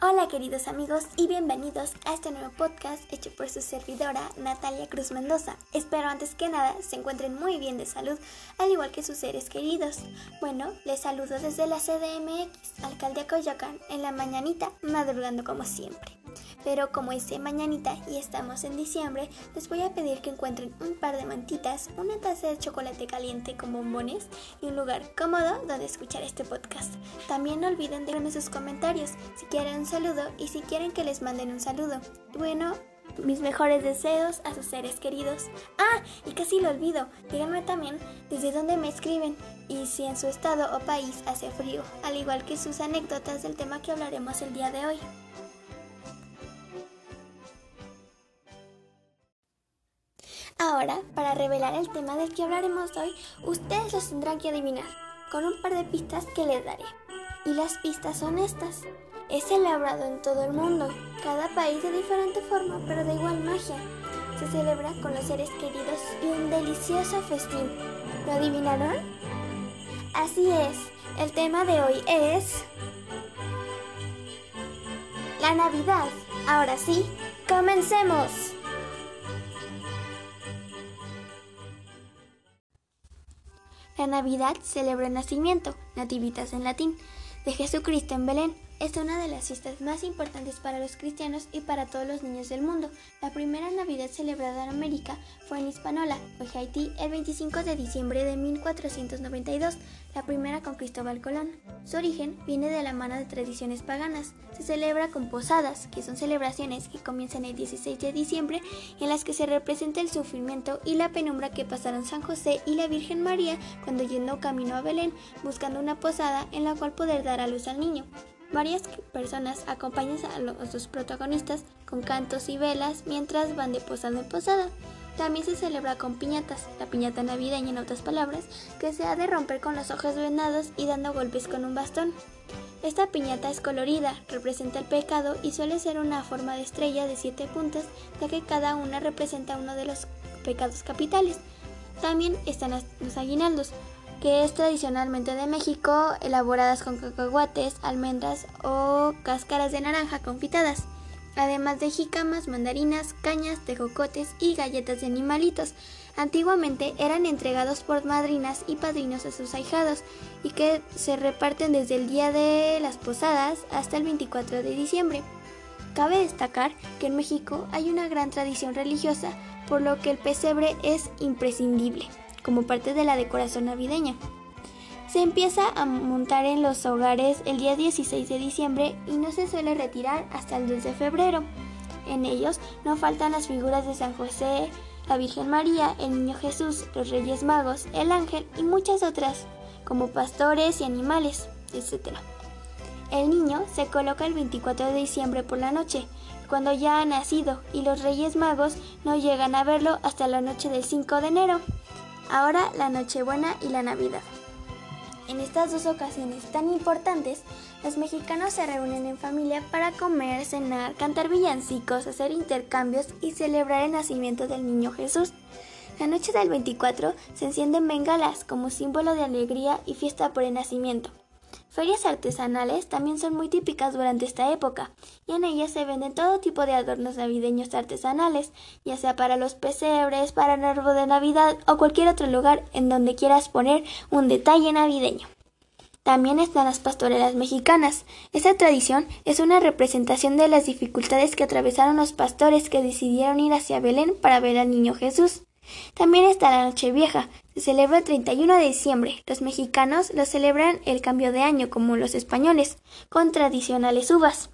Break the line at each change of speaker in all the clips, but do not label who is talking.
Hola queridos amigos y bienvenidos a este nuevo podcast hecho por su servidora Natalia Cruz Mendoza. Espero antes que nada se encuentren muy bien de salud, al igual que sus seres queridos. Bueno, les saludo desde la CDMX, Alcaldía Coyoacán, en la mañanita, madrugando como siempre. Pero como es de mañanita y estamos en diciembre, les voy a pedir que encuentren un par de mantitas, una taza de chocolate caliente con bombones y un lugar cómodo donde escuchar este podcast. También no olviden dejarme sus comentarios si quieren un saludo y si quieren que les manden un saludo. Bueno, mis mejores deseos a sus seres queridos. Ah, y casi lo olvido, díganme también desde dónde me escriben y si en su estado o país hace frío, al igual que sus anécdotas del tema que hablaremos el día de hoy. Ahora, para revelar el tema del que hablaremos hoy, ustedes los tendrán que adivinar, con un par de pistas que les daré. Y las pistas son estas. Es celebrado en todo el mundo, cada país de diferente forma, pero de igual magia. Se celebra con los seres queridos y un delicioso festín. ¿Lo adivinaron? Así es, el tema de hoy es... La Navidad. Ahora sí, comencemos. La Navidad celebra el nacimiento, nativitas en latín, de Jesucristo en Belén. Es una de las fiestas más importantes para los cristianos y para todos los niños del mundo. La primera Navidad celebrada en América fue en Hispanola, o Haití, el 25 de diciembre de 1492, la primera con Cristóbal Colón. Su origen viene de la mano de tradiciones paganas. Se celebra con posadas, que son celebraciones que comienzan el 16 de diciembre, en las que se representa el sufrimiento y la penumbra que pasaron San José y la Virgen María cuando yendo camino a Belén, buscando una posada en la cual poder dar a luz al niño. Varias personas acompañan a los protagonistas con cantos y velas mientras van de posada en posada. También se celebra con piñatas, la piñata navideña en otras palabras, que se ha de romper con los ojos venados y dando golpes con un bastón. Esta piñata es colorida, representa el pecado y suele ser una forma de estrella de siete puntos, ya que cada una representa uno de los pecados capitales. También están los aguinaldos, que es tradicionalmente de México, elaboradas con cacahuates, almendras o cáscaras de naranja confitadas, además de jicamas, mandarinas, cañas, tejocotes y galletas de animalitos. Antiguamente eran entregados por madrinas y padrinos a sus ahijados y que se reparten desde el día de las posadas hasta el 24 de diciembre. Cabe destacar que en México hay una gran tradición religiosa, por lo que el pesebre es imprescindible como parte de la decoración navideña. Se empieza a montar en los hogares el día 16 de diciembre y no se suele retirar hasta el 2 de febrero. En ellos no faltan las figuras de San José, la Virgen María, el Niño Jesús, los Reyes Magos, el Ángel y muchas otras, como pastores y animales, etc. El niño se coloca el 24 de diciembre por la noche, cuando ya ha nacido, y los Reyes Magos no llegan a verlo hasta la noche del 5 de enero. Ahora la Nochebuena y la Navidad. En estas dos ocasiones tan importantes, los mexicanos se reúnen en familia para comer, cenar, cantar villancicos, hacer intercambios y celebrar el nacimiento del niño Jesús. La noche del 24 se encienden bengalas como símbolo de alegría y fiesta por el nacimiento. Ferias artesanales también son muy típicas durante esta época, y en ellas se venden todo tipo de adornos navideños artesanales, ya sea para los pesebres, para el árbol de Navidad o cualquier otro lugar en donde quieras poner un detalle navideño. También están las pastorelas mexicanas. Esta tradición es una representación de las dificultades que atravesaron los pastores que decidieron ir hacia Belén para ver al niño Jesús. También está la Nochevieja, se celebra el 31 de diciembre. Los mexicanos lo celebran el cambio de año como los españoles, con tradicionales uvas.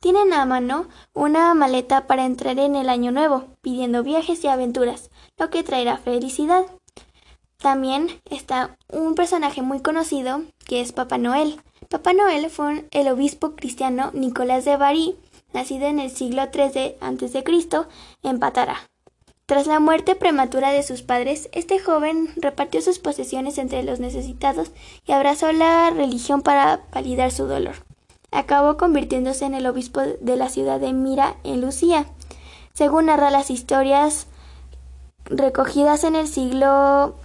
Tienen a mano una maleta para entrar en el año nuevo, pidiendo viajes y aventuras, lo que traerá felicidad. También está un personaje muy conocido que es Papá Noel. Papá Noel fue el obispo cristiano Nicolás de Bari, nacido en el siglo III a.C. en Patara. Tras la muerte prematura de sus padres, este joven repartió sus posesiones entre los necesitados y abrazó la religión para validar su dolor. Acabó convirtiéndose en el obispo de la ciudad de Mira, en Lucía. Según narra las historias recogidas en el siglo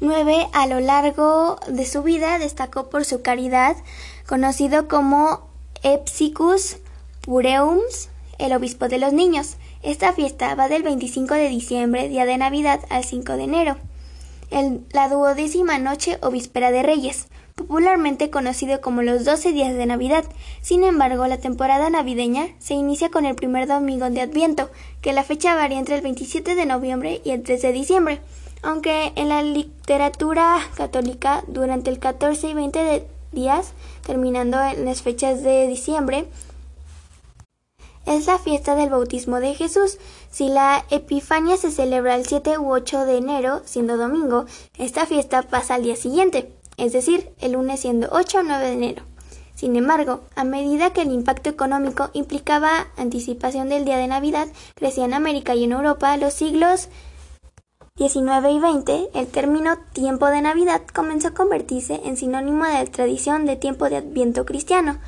IX, a lo largo de su vida destacó por su caridad, conocido como Epsicus Pureums, el obispo de los niños. Esta fiesta va del 25 de diciembre, día de Navidad, al 5 de enero. la duodécima noche o víspera de Reyes, popularmente conocido como los 12 días de Navidad. Sin embargo, la temporada navideña se inicia con el primer domingo de Adviento, que la fecha varía entre el 27 de noviembre y el 3 de diciembre aunque en la literatura católica durante el 14 y 20 de días, terminando en las fechas de diciembre, es la fiesta del bautismo de Jesús. Si la Epifania se celebra el 7 u 8 de enero, siendo domingo, esta fiesta pasa al día siguiente, es decir, el lunes siendo 8 o 9 de enero. Sin embargo, a medida que el impacto económico implicaba anticipación del día de Navidad, crecía en América y en Europa, los siglos 19 y 20, el término tiempo de Navidad comenzó a convertirse en sinónimo de la tradición de tiempo de Adviento cristiano.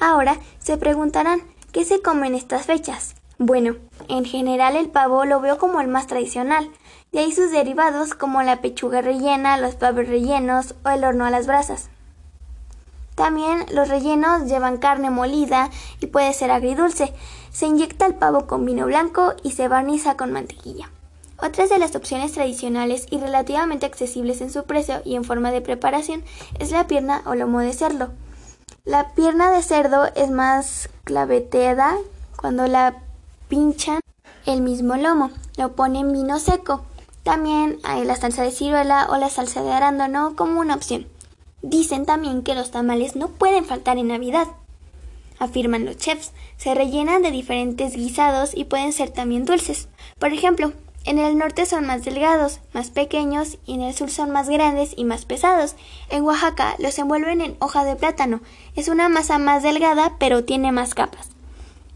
Ahora se preguntarán, ¿qué se come en estas fechas? Bueno, en general el pavo lo veo como el más tradicional, de ahí sus derivados como la pechuga rellena, los pavos rellenos o el horno a las brasas. También los rellenos llevan carne molida y puede ser agridulce. Se inyecta el pavo con vino blanco y se barniza con mantequilla. Otras de las opciones tradicionales y relativamente accesibles en su precio y en forma de preparación es la pierna o lomo de cerdo. La pierna de cerdo es más claveteada cuando la pinchan el mismo lomo, lo ponen vino seco. También hay la salsa de ciruela o la salsa de arándano como una opción. Dicen también que los tamales no pueden faltar en Navidad. Afirman los chefs, se rellenan de diferentes guisados y pueden ser también dulces. Por ejemplo, en el norte son más delgados, más pequeños y en el sur son más grandes y más pesados. En Oaxaca los envuelven en hoja de plátano. Es una masa más delgada pero tiene más capas.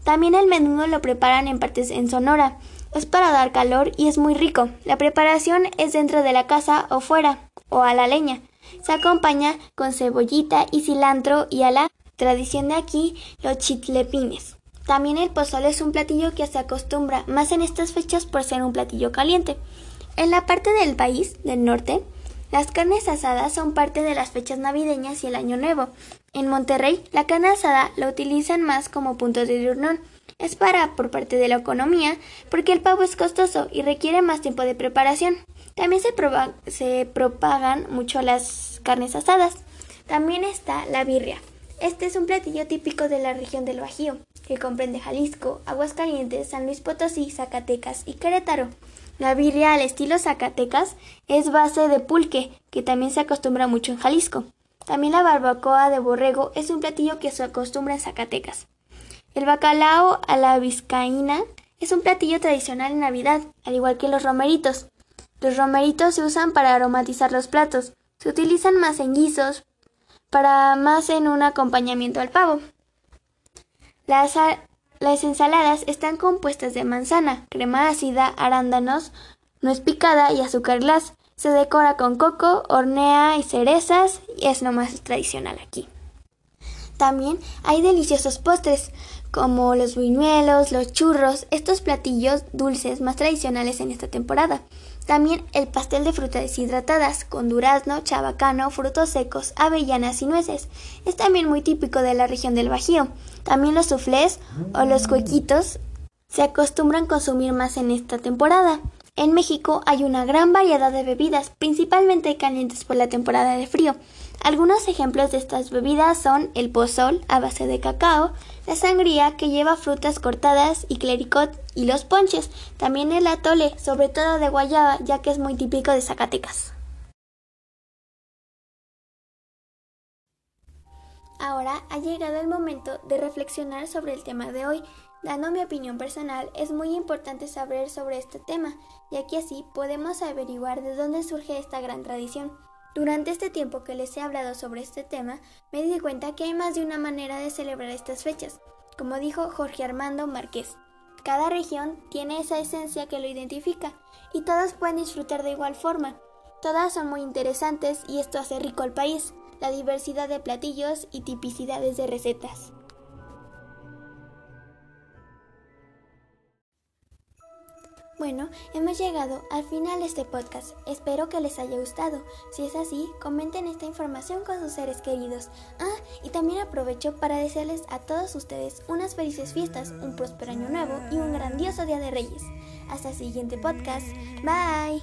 También el menudo lo preparan en partes en Sonora. Es para dar calor y es muy rico. La preparación es dentro de la casa o fuera, o a la leña. Se acompaña con cebollita y cilantro y a la tradición de aquí los chitlepines. También el pozole es un platillo que se acostumbra más en estas fechas por ser un platillo caliente. En la parte del país, del norte, las carnes asadas son parte de las fechas navideñas y el año nuevo. En Monterrey, la carne asada la utilizan más como punto de reunión. Es para por parte de la economía, porque el pavo es costoso y requiere más tiempo de preparación. También se, se propagan mucho las carnes asadas. También está la birria. Este es un platillo típico de la región del Bajío que comprende Jalisco, Aguascalientes, San Luis Potosí, Zacatecas y Querétaro. La birria al estilo Zacatecas es base de pulque, que también se acostumbra mucho en Jalisco. También la barbacoa de borrego es un platillo que se acostumbra en Zacatecas. El bacalao a la vizcaína es un platillo tradicional en Navidad, al igual que los romeritos. Los romeritos se usan para aromatizar los platos. Se utilizan más en guisos, para más en un acompañamiento al pavo. Las, ensaladas están compuestas de manzana, crema ácida, arándanos, nuez picada y azúcar glass. Se decora con coco, hornea y cerezas y es lo más tradicional aquí. También hay deliciosos postres como los buñuelos, los churros, estos platillos dulces más tradicionales en esta temporada. También el pastel de frutas deshidratadas con durazno, chabacano, frutos secos, avellanas y nueces. Es también muy típico de la región del Bajío. También los suflés o los cuequitos se acostumbran consumir más en esta temporada. En México hay una gran variedad de bebidas, principalmente calientes por la temporada de frío. Algunos ejemplos de estas bebidas son el pozol a base de cacao, la sangría que lleva frutas cortadas y clericot y los ponches, también el atole, sobre todo de guayaba, ya que es muy típico de Zacatecas. Ahora ha llegado el momento de reflexionar sobre el tema de hoy. Dando mi opinión personal, es muy importante saber sobre este tema, ya que así podemos averiguar de dónde surge esta gran tradición. Durante este tiempo que les he hablado sobre este tema, me di cuenta que hay más de una manera de celebrar estas fechas, como dijo Jorge Armando Márquez. Cada región tiene esa esencia que lo identifica y todas pueden disfrutar de igual forma. Todas son muy interesantes y esto hace rico al país, la diversidad de platillos y tipicidades de recetas. Bueno, hemos llegado al final de este podcast. Espero que les haya gustado. Si es así, comenten esta información con sus seres queridos. Ah, y también aprovecho para desearles a todos ustedes unas felices fiestas, un próspero año nuevo y un grandioso Día de Reyes. Hasta el siguiente podcast. Bye.